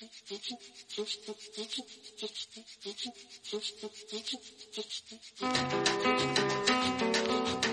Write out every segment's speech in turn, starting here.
Thank you.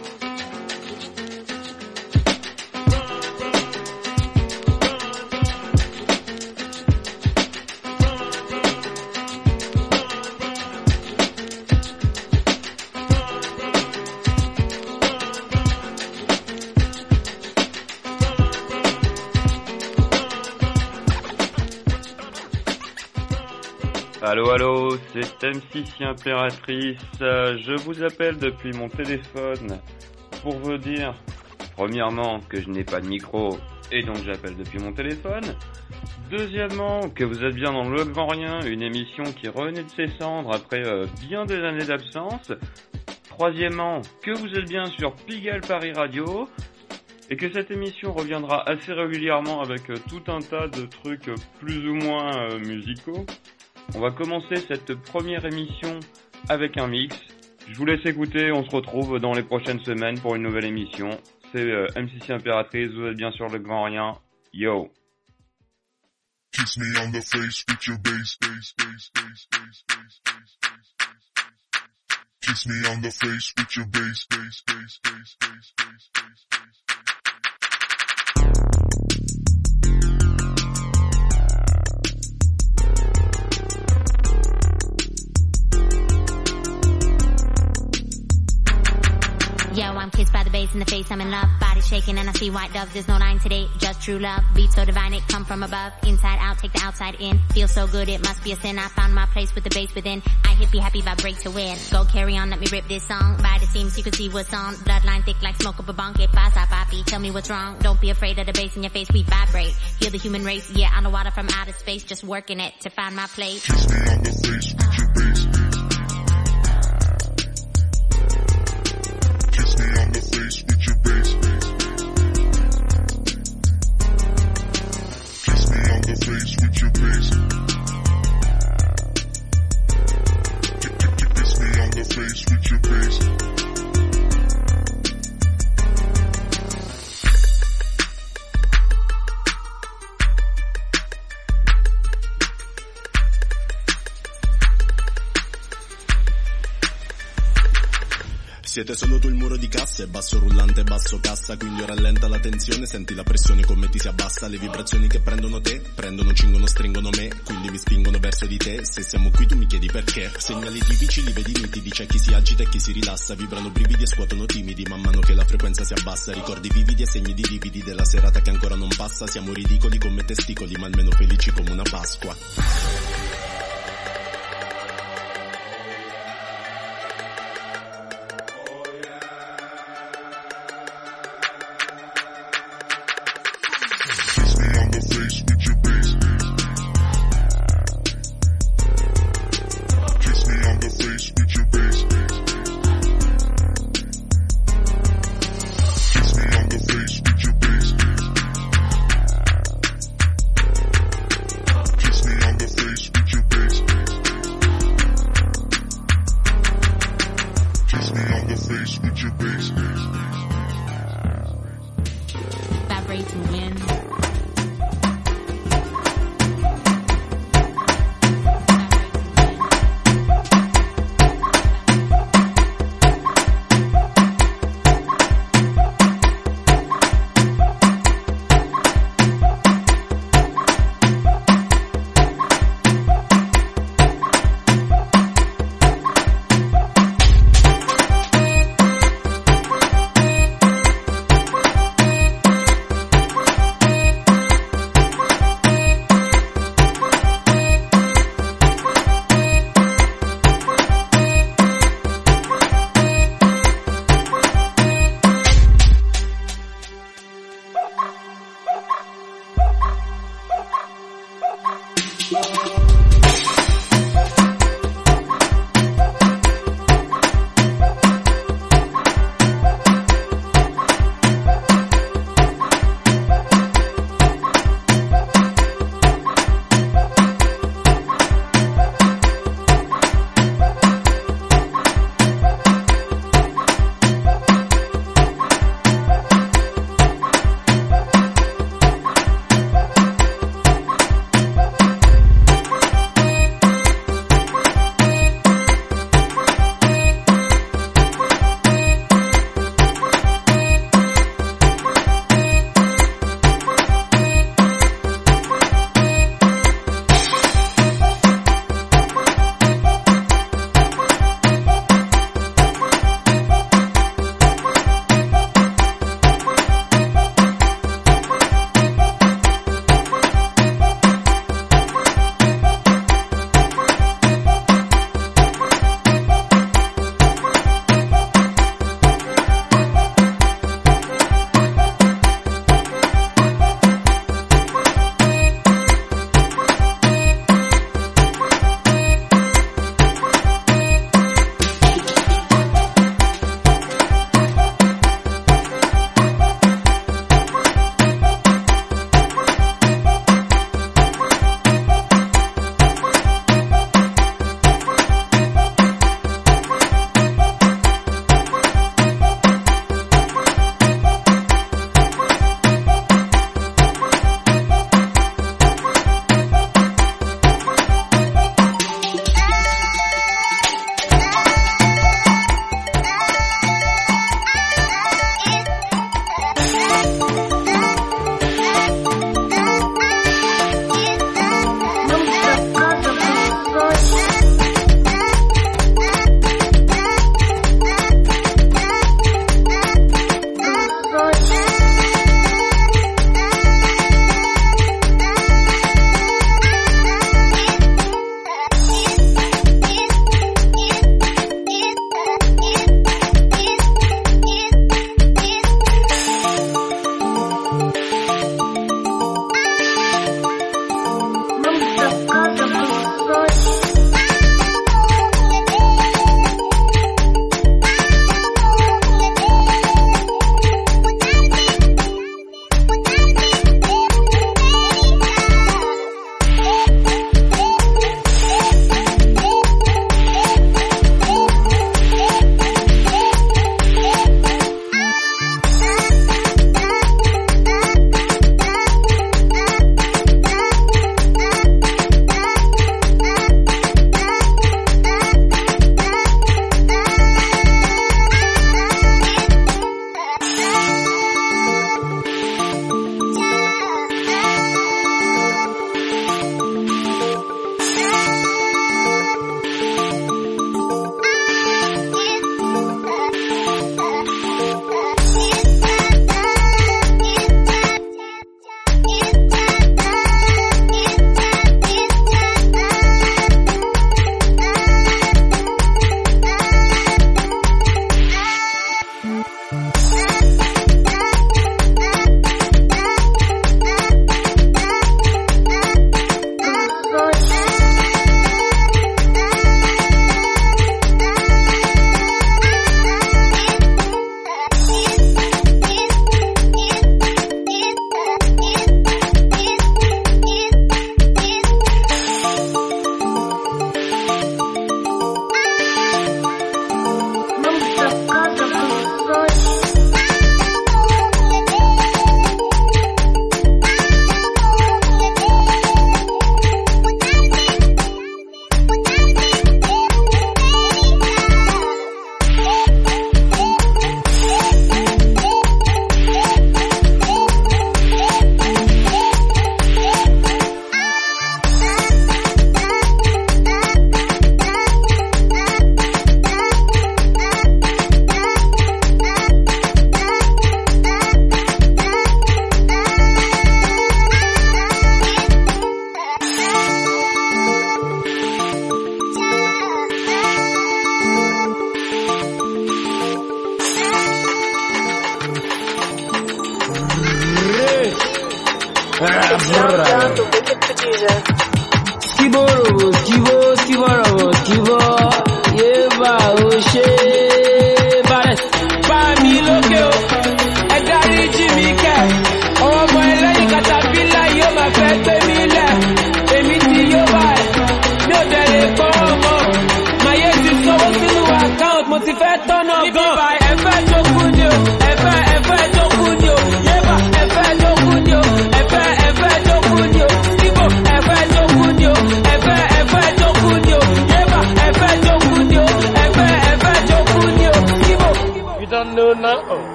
M6 Impératrice. Euh, Je vous appelle depuis mon téléphone pour vous dire, premièrement, que je n'ai pas de micro et donc j'appelle depuis mon téléphone. Deuxièmement, que vous êtes bien dans Le Grand Rien, une émission qui renaît de ses cendres après euh, bien des années d'absence. Troisièmement, que vous êtes bien sur Pigalle Paris Radio et que cette émission reviendra assez régulièrement avec euh, tout un tas de trucs plus ou moins musicaux. On va commencer cette première émission avec un mix. Je vous laisse écouter, on se retrouve dans les prochaines semaines pour une nouvelle émission. C'est euh, M6 Impératrice, vous êtes bien sûr le grand rien. Yo Kiss. Yo, I'm kissed by the bass in the face, I'm in love. Body shaking and I see white doves. There's no line today, just true love. Beat so divine, it come from above. Inside out, take the outside in. Feel so good, it must be a sin. I found my place with the bass within. I hippie happy vibrate to win. Go carry on, let me rip this song. By the seams, you can see what's on. Bloodline thick like smoke up a bunk. Que pasa, papi? Tell me what's wrong. Don't be afraid of the bass in your face, we vibrate. Heal the human race, yeah, I know water from outer space. Just working it to find my place. Kiss me on the face cassa basso rullante basso cassa Quindi rallenta la tensione, senti la pressione come ti si abbassa Le vibrazioni che prendono te, prendono, cingono, stringono me Quindi mi spingono verso di te, se siamo qui tu mi chiedi perché Segnali tipici li vedi nitidi, c'è chi si agita e chi si rilassa Vibrano brividi e scuotono timidi, man mano che la frequenza si abbassa Ricordi vividi e segni di lividi della serata che ancora non passa Siamo ridicoli come testicoli ma almeno felici come una Pasqua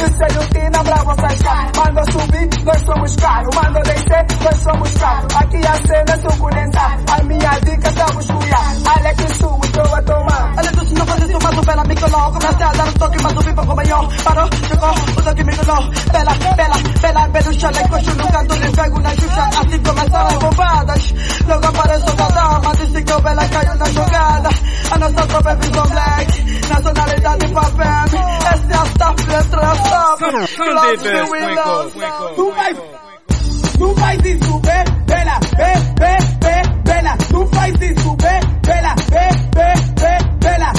Tenho quina pra vocês cá. Manda subir, nós somos caro. Manda descer, nós somos caro. Aqui a cena é suculenta. A minha dica está buscuia. Olha que suco estou a tomar. Olha tu se não fazes uma supela, pela micro. Comecei a dar um toque, mas o pipa acompanhou. Parou, chegou, o toque me colou. Bela, bela, bela, belo chaleco. Coxo no canto, lhe pego na chucha, Assim começaram as bombadas. Logo apareceu a dama. Disse que o bela caiu na jogada. A nossa tropa é visão Come on, come did this. Winko, Winko, Tú Tú y su vela, ve, ve, ve, vela. Tú país y vela, ve, ve, ve, vela.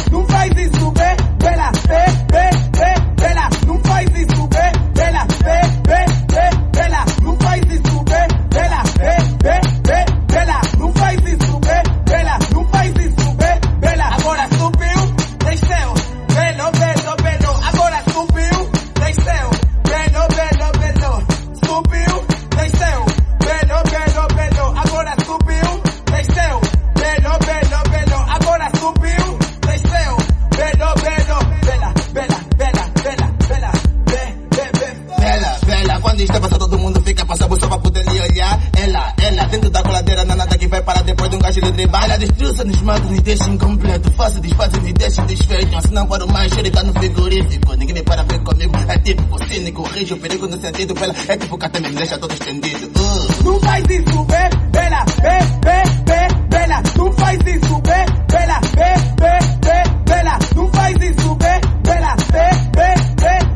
faço desfazem e deixam desfeitos. Se não guardo mais, choro tá no frigorífico. Ninguém me para ver comigo. É tipo cínico, rijo, perigo no sentido. Pela, é tipo que até me deixa todo estendido. Uh. Não faz isso, bem, bela, bem, bem, bem, bela. Não faz isso, bem, bela, bem, bem, bem, bela. Não faz isso, bem, bela, bem, bem.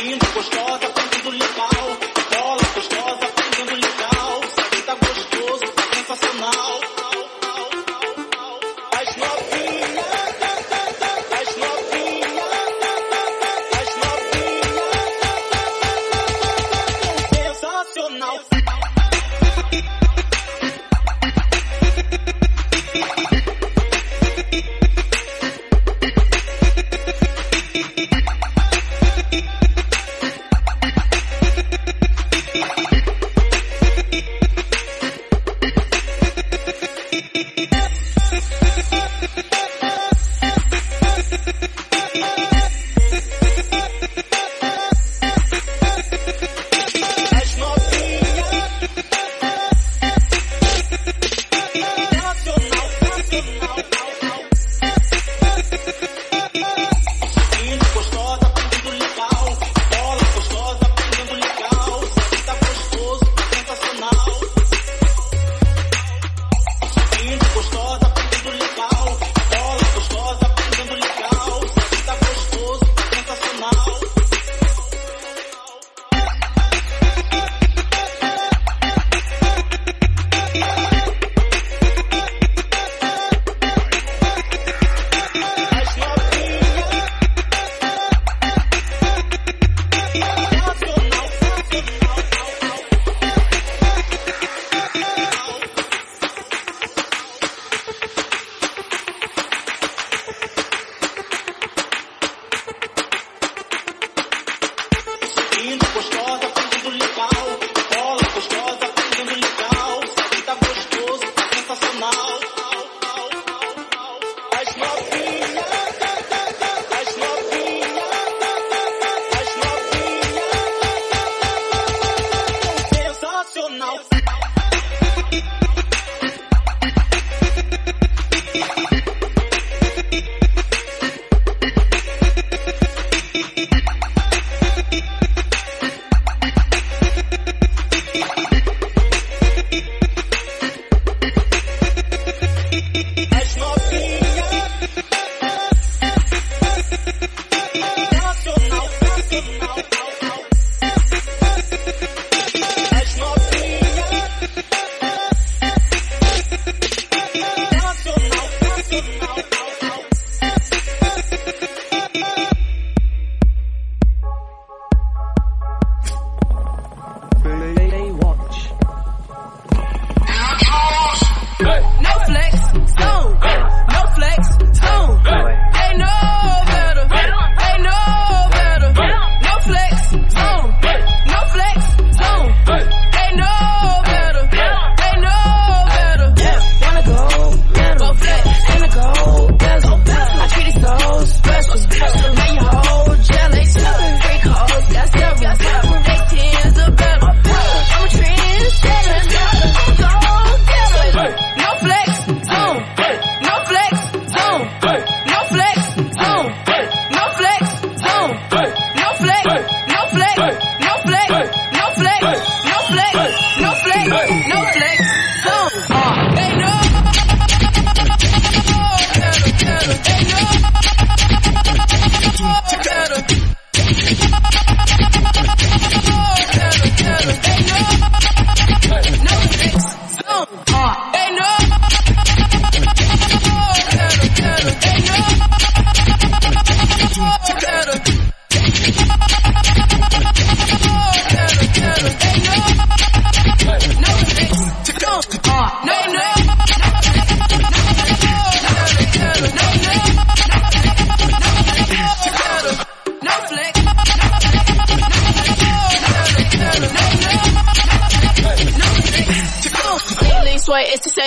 Linda, gostosa, tá pegando legal. Bola gostosa, tá pegando legal. Sabe tá gostoso, tá sensacional.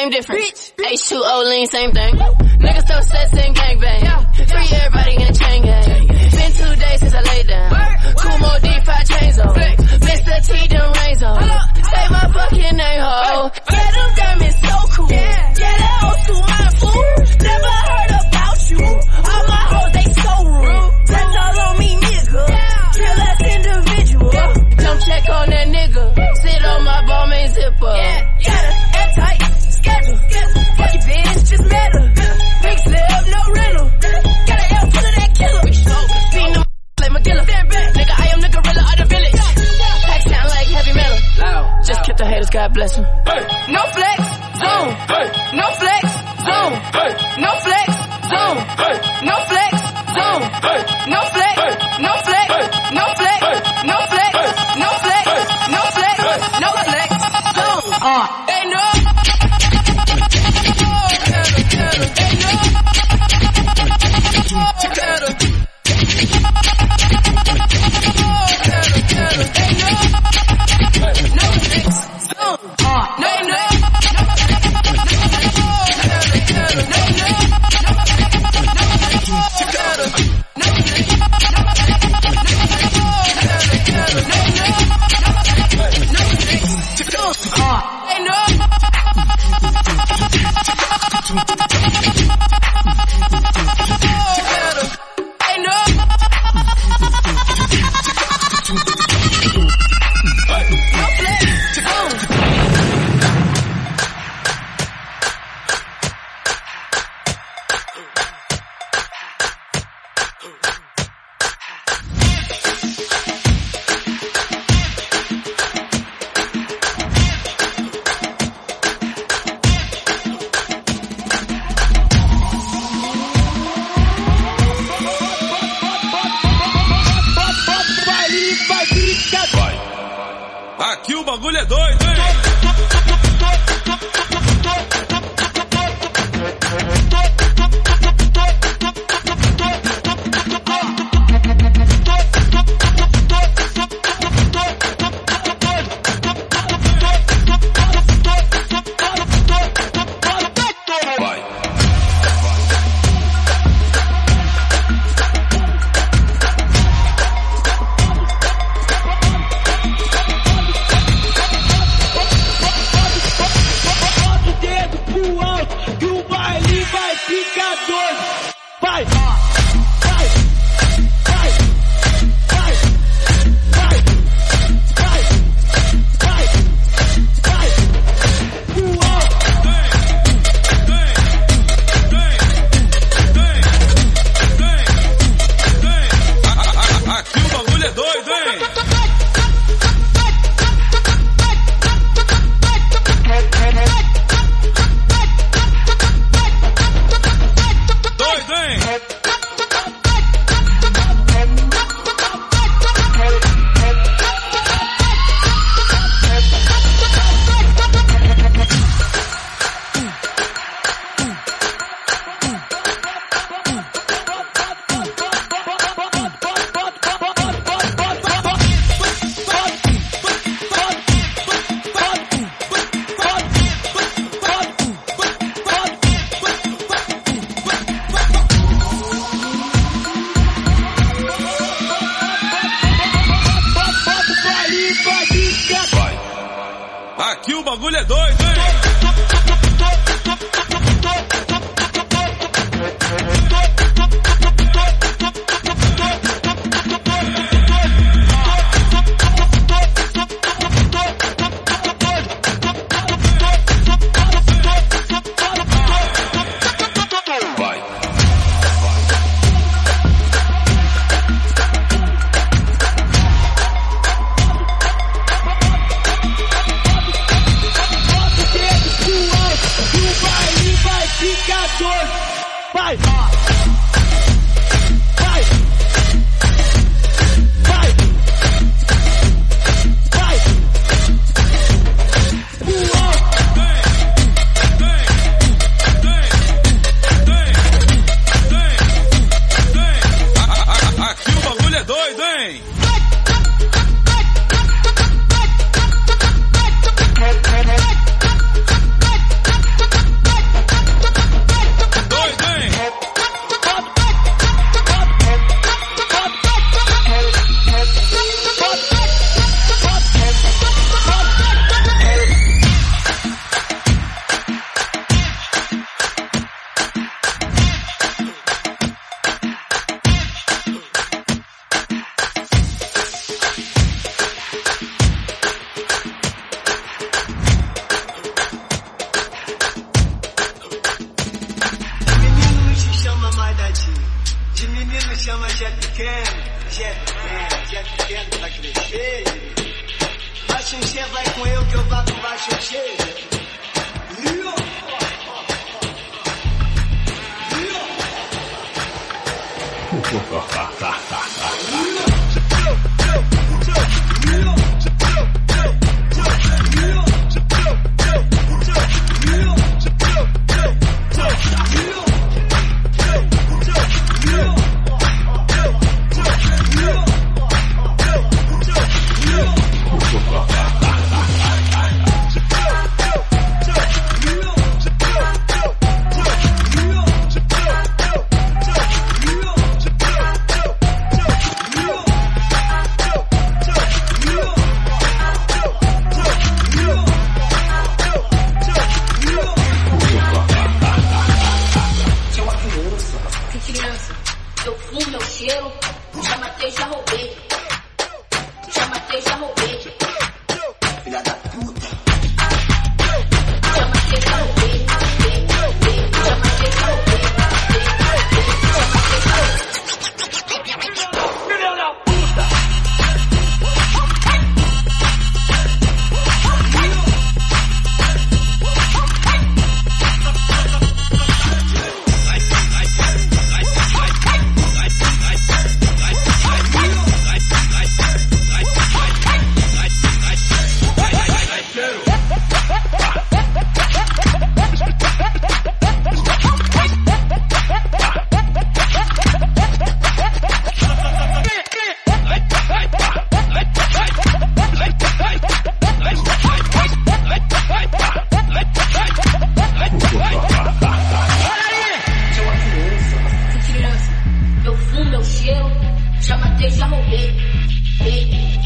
Same difference. H2O lean, same thing.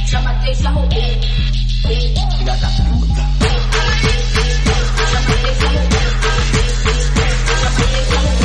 Já matei, já roubei. Filha da puta. Já matei, já roubei. Já matei, já roubei.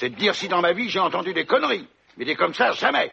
C'est de dire si dans ma vie j'ai entendu des conneries. Mais des comme ça, jamais.